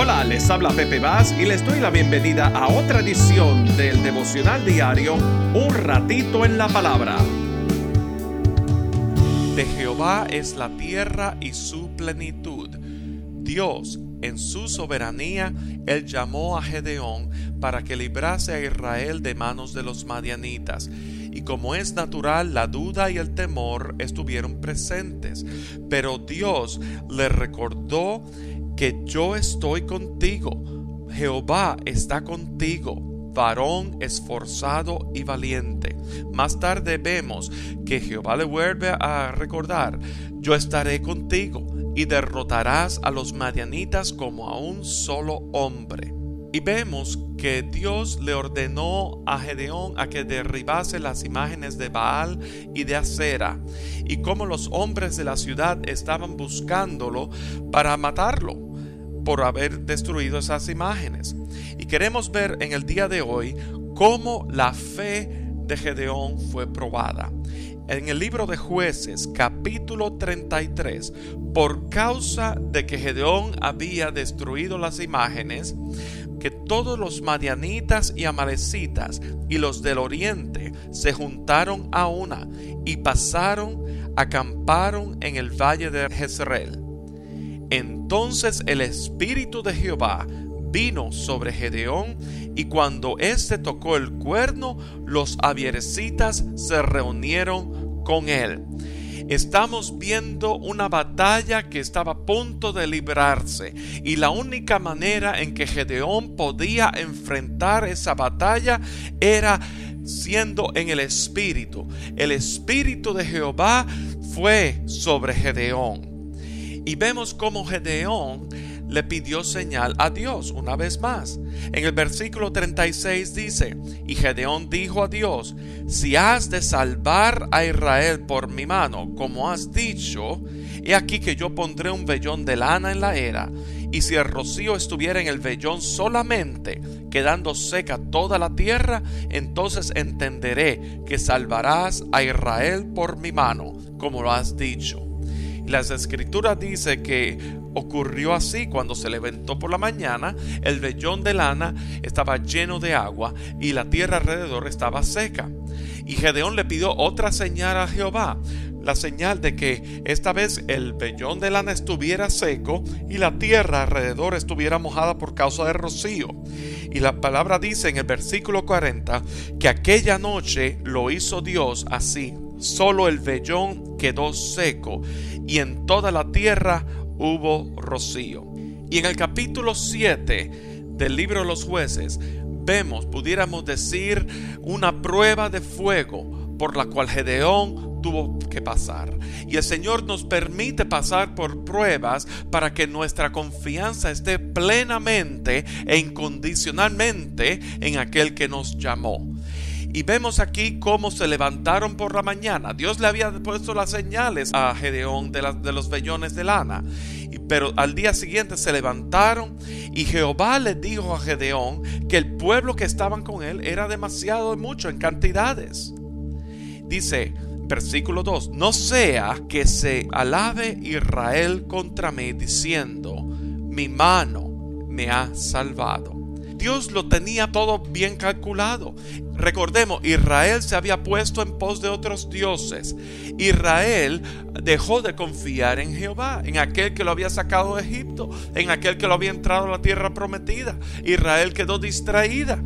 Hola, les habla Pepe Vaz y les doy la bienvenida a otra edición del devocional diario Un ratito en la palabra. De Jehová es la tierra y su plenitud. Dios, en su soberanía, él llamó a Gedeón para que librase a Israel de manos de los madianitas. Y como es natural, la duda y el temor estuvieron presentes. Pero Dios le recordó que yo estoy contigo. Jehová está contigo, varón esforzado y valiente. Más tarde vemos que Jehová le vuelve a recordar, yo estaré contigo y derrotarás a los madianitas como a un solo hombre. Y vemos que Dios le ordenó a Gedeón a que derribase las imágenes de Baal y de Acera, y como los hombres de la ciudad estaban buscándolo para matarlo por haber destruido esas imágenes. Y queremos ver en el día de hoy cómo la fe de Gedeón fue probada. En el libro de jueces capítulo 33, por causa de que Gedeón había destruido las imágenes, que todos los madianitas y amalecitas y los del oriente se juntaron a una y pasaron, acamparon en el valle de Jezreel. Entonces el Espíritu de Jehová vino sobre Gedeón, y cuando éste tocó el cuerno, los avierecitas se reunieron con él. Estamos viendo una batalla que estaba a punto de librarse y la única manera en que Gedeón podía enfrentar esa batalla era siendo en el Espíritu. El Espíritu de Jehová fue sobre Gedeón. Y vemos cómo Gedeón le pidió señal a Dios una vez más. En el versículo 36 dice, y Gedeón dijo a Dios, si has de salvar a Israel por mi mano, como has dicho, he aquí que yo pondré un vellón de lana en la era, y si el rocío estuviera en el vellón solamente, quedando seca toda la tierra, entonces entenderé que salvarás a Israel por mi mano, como lo has dicho. Las escrituras dice que ocurrió así cuando se levantó por la mañana, el vellón de lana estaba lleno de agua y la tierra alrededor estaba seca. Y Gedeón le pidió otra señal a Jehová, la señal de que esta vez el vellón de lana estuviera seco y la tierra alrededor estuviera mojada por causa del rocío. Y la palabra dice en el versículo 40 que aquella noche lo hizo Dios así. Solo el vellón quedó seco y en toda la tierra hubo rocío. Y en el capítulo 7 del libro de los jueces vemos, pudiéramos decir, una prueba de fuego por la cual Gedeón tuvo que pasar. Y el Señor nos permite pasar por pruebas para que nuestra confianza esté plenamente e incondicionalmente en aquel que nos llamó. Y vemos aquí cómo se levantaron por la mañana. Dios le había puesto las señales a Gedeón de, los vellones de lana. Pero al día siguiente se levantaron y Jehová le dijo a Gedeón que el pueblo que estaban con él era demasiado mucho en cantidades. Dice, versículo 2, no sea que se alabe Israel contra mí diciendo, mi mano me ha salvado. Dios lo tenía todo bien calculado. Recordemos, Israel se había puesto en pos de otros dioses. Israel dejó de confiar en Jehová, en aquel que lo había sacado de Egipto, en aquel que lo había entrado a la tierra prometida. Israel quedó distraída.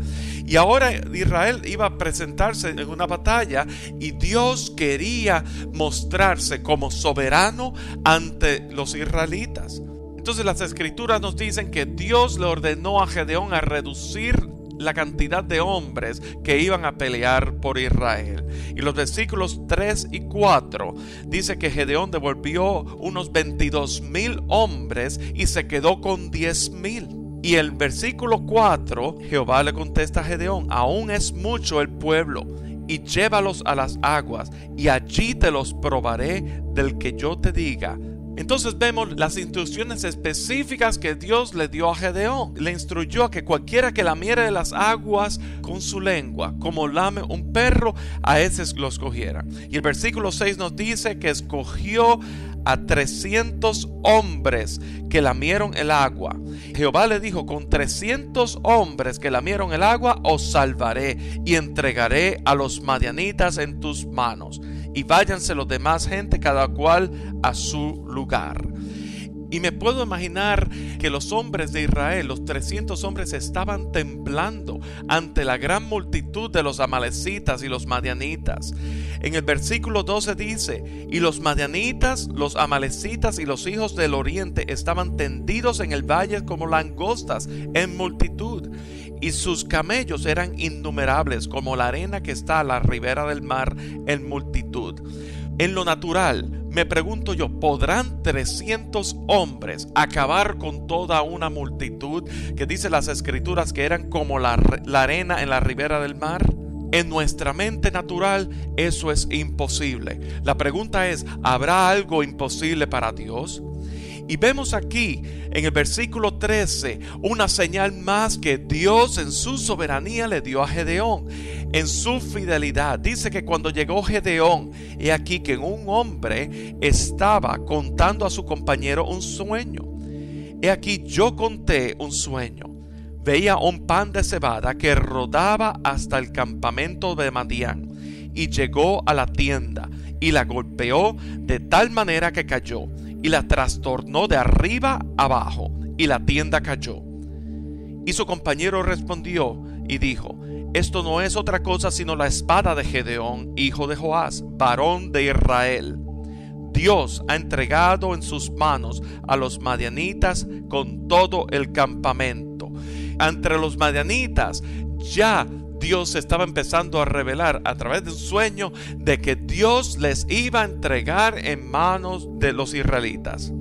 Y ahora Israel iba a presentarse en una batalla y Dios quería mostrarse como soberano ante los israelitas. Entonces las escrituras nos dicen que Dios le ordenó a Gedeón a reducir la cantidad de hombres que iban a pelear por Israel. Y los versículos 3 y 4 dice que Gedeón devolvió unos 22 mil hombres y se quedó con 10 mil. Y el versículo 4, Jehová le contesta a Gedeón, aún es mucho el pueblo, y llévalos a las aguas, y allí te los probaré del que yo te diga, Entonces vemos las instrucciones específicas que Dios le dio a Gedeón. Le instruyó a que cualquiera que lamiere de las aguas con su lengua, como lame un perro, a ese lo escogiera. Y el versículo 6 nos dice que escogió a 300 hombres que lamieron el agua. Jehová le dijo, con 300 hombres que lamieron el agua, os salvaré y entregaré a los madianitas en tus manos. Y váyanse los demás gente, cada cual a su lugar. Y me puedo imaginar que los hombres de Israel, los 300 hombres, estaban temblando ante la gran multitud de los amalecitas y los madianitas. En el versículo 12 dice, y los madianitas, los amalecitas y los hijos del oriente estaban tendidos en el valle como langostas en multitud y sus camellos eran innumerables como la arena que está a la ribera del mar en multitud. En lo natural, me pregunto yo, ¿podrán 300 hombres acabar con toda una multitud que dice las escrituras que eran como la, la arena en la ribera del mar? En nuestra mente natural eso es imposible. La pregunta es, ¿habrá algo imposible para Dios? Y vemos aquí en el versículo 13 una señal más que Dios en su soberanía le dio a Gedeón, en su fidelidad. Dice que cuando llegó Gedeón, he aquí que un hombre estaba contando a su compañero un sueño. He aquí yo conté un sueño. Veía un pan de cebada que rodaba hasta el campamento de Madián y llegó a la tienda y la golpeó de tal manera que cayó y la trastornó de arriba abajo, y la tienda cayó. Y su compañero respondió y dijo, esto no es otra cosa sino la espada de Gedeón, hijo de Joás, varón de Israel. Dios ha entregado en sus manos a los madianitas con todo el campamento. Entre los madianitas ya Dios estaba empezando a revelar a través de un sueño de que Dios les iba a entregar en manos de los israelitas.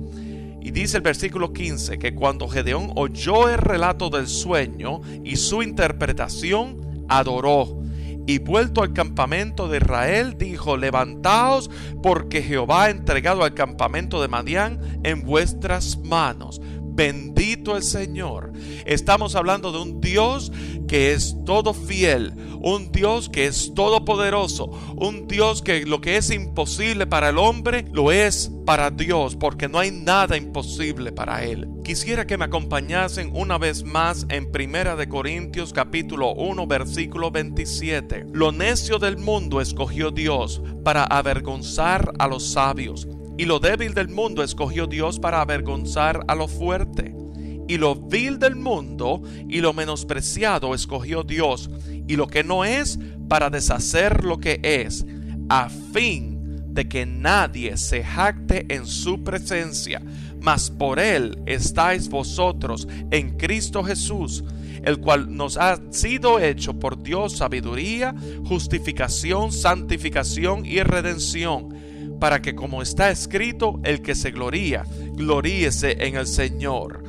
Y dice el versículo 15 que cuando Gedeón oyó el relato del sueño y su interpretación, adoró. Y vuelto al campamento de Israel, dijo, levantaos porque Jehová ha entregado al campamento de Madián en vuestras manos. Bendito el Señor. Estamos hablando de un Dios que es todo fiel, un Dios que es todopoderoso, un Dios que lo que es imposible para el hombre lo es para Dios, porque no hay nada imposible para él. Quisiera que me acompañasen una vez más en Primera de Corintios capítulo 1 versículo 27. Lo necio del mundo escogió Dios para avergonzar a los sabios y lo débil del mundo escogió Dios para avergonzar a lo fuerte. Y lo vil del mundo y lo menospreciado escogió Dios. Y lo que no es para deshacer lo que es, a fin de que nadie se jacte en su presencia. Mas por él estáis vosotros en Cristo Jesús, el cual nos ha sido hecho por Dios sabiduría, justificación, santificación y redención para que como está escrito, el que se gloría, gloríese en el Señor.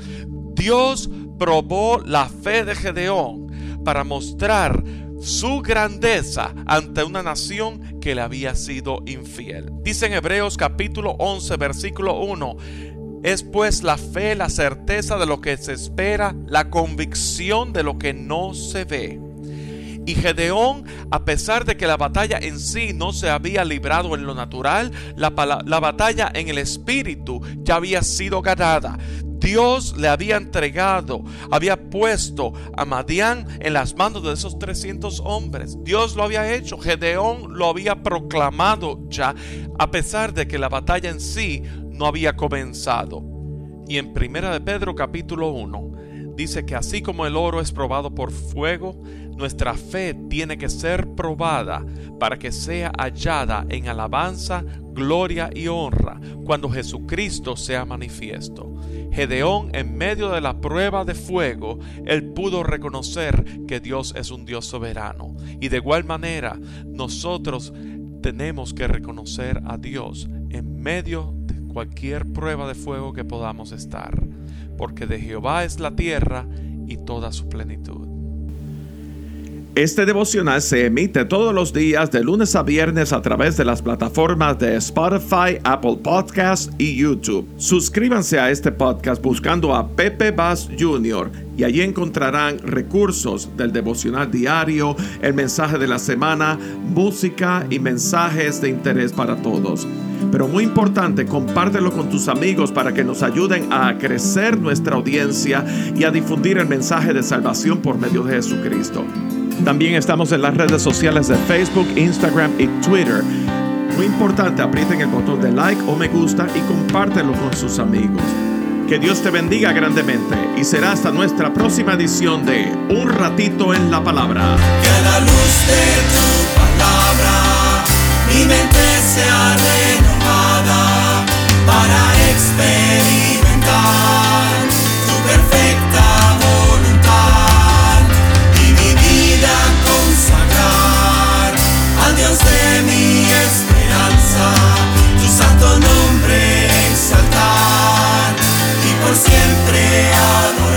Dios probó la fe de Gedeón para mostrar su grandeza ante una nación que le había sido infiel. Dice en Hebreos capítulo 11 versículo 1, es pues la fe la certeza de lo que se espera, la convicción de lo que no se ve. Y Gedeón, a pesar de que la batalla en sí no se había librado en lo natural, la, batalla en el espíritu ya había sido ganada. Dios le había entregado, había puesto a Madián en las manos de esos 300 hombres. Dios lo había hecho, Gedeón lo había proclamado ya, a pesar de que la batalla en sí no había comenzado. Y en Primera de Pedro capítulo 1 dice que así como el oro es probado por fuego, nuestra fe tiene que ser probada para que sea hallada en alabanza, gloria y honra cuando Jesucristo sea manifiesto. Gedeón, en medio de la prueba de fuego, él pudo reconocer que Dios es un Dios soberano. Y de igual manera, nosotros tenemos que reconocer a Dios en medio de cualquier prueba de fuego que podamos estar, porque de Jehová es la tierra y toda su plenitud. Este devocional se emite todos los días de lunes a viernes a través de las plataformas de Spotify, Apple Podcasts y YouTube. Suscríbanse a este podcast buscando a Pepe Bass Jr. y allí encontrarán recursos del devocional diario, el mensaje de la semana, música y mensajes de interés para todos. Pero muy importante, compártelo con tus amigos para que nos ayuden a crecer nuestra audiencia y a difundir el mensaje de salvación por medio de Jesucristo. También estamos en las redes sociales de Facebook, Instagram y Twitter. Muy importante, aprieten el botón de like o me gusta y compártelo con sus amigos. Que Dios te bendiga grandemente y será hasta nuestra próxima edición de Un ratito en la palabra. Que la luz de tu palabra mi mente sea renovada para experimentar tu perfecta voluntad y mi vida consagrar al Dios de mi esperanza, tu santo nombre exaltar y por siempre adorar.